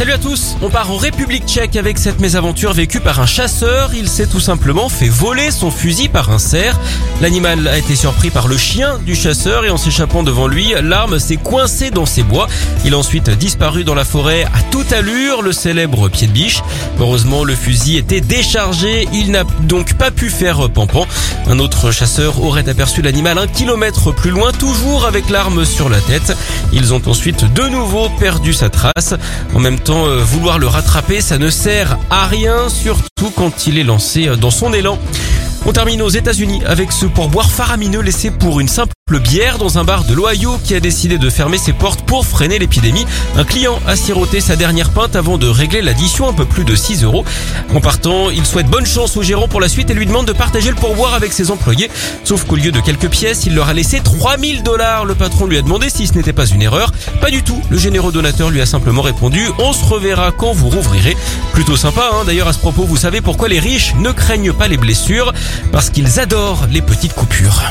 Salut à tous, on part en République tchèque avec cette mésaventure vécue par un chasseur. Il s'est tout simplement fait voler son fusil par un cerf. L'animal a été surpris par le chien du chasseur et en s'échappant devant lui, l'arme s'est coincée dans ses bois. Il a ensuite disparu dans la forêt à toute allure, le célèbre pied de biche. Heureusement, le fusil était déchargé, il n'a donc pas pu faire pampan. Un autre chasseur aurait aperçu l'animal un kilomètre plus loin, toujours avec l'arme sur la tête. Ils ont ensuite de nouveau perdu sa trace. En même euh, vouloir le rattraper, ça ne sert à rien, surtout quand il est lancé euh, dans son élan. On termine aux États-Unis avec ce pourboire faramineux laissé pour une simple bière dans un bar de l'Ohio qui a décidé de fermer ses portes pour freiner l'épidémie. Un client a siroté sa dernière pinte avant de régler l'addition un peu plus de 6 euros. En partant, il souhaite bonne chance au gérant pour la suite et lui demande de partager le pourboire avec ses employés. Sauf qu'au lieu de quelques pièces, il leur a laissé 3000 dollars. Le patron lui a demandé si ce n'était pas une erreur. Pas du tout. Le généreux donateur lui a simplement répondu on se reverra quand vous rouvrirez. Plutôt sympa, hein d'ailleurs à ce propos, vous savez pourquoi les riches ne craignent pas les blessures? Parce qu'ils adorent les petites coupures.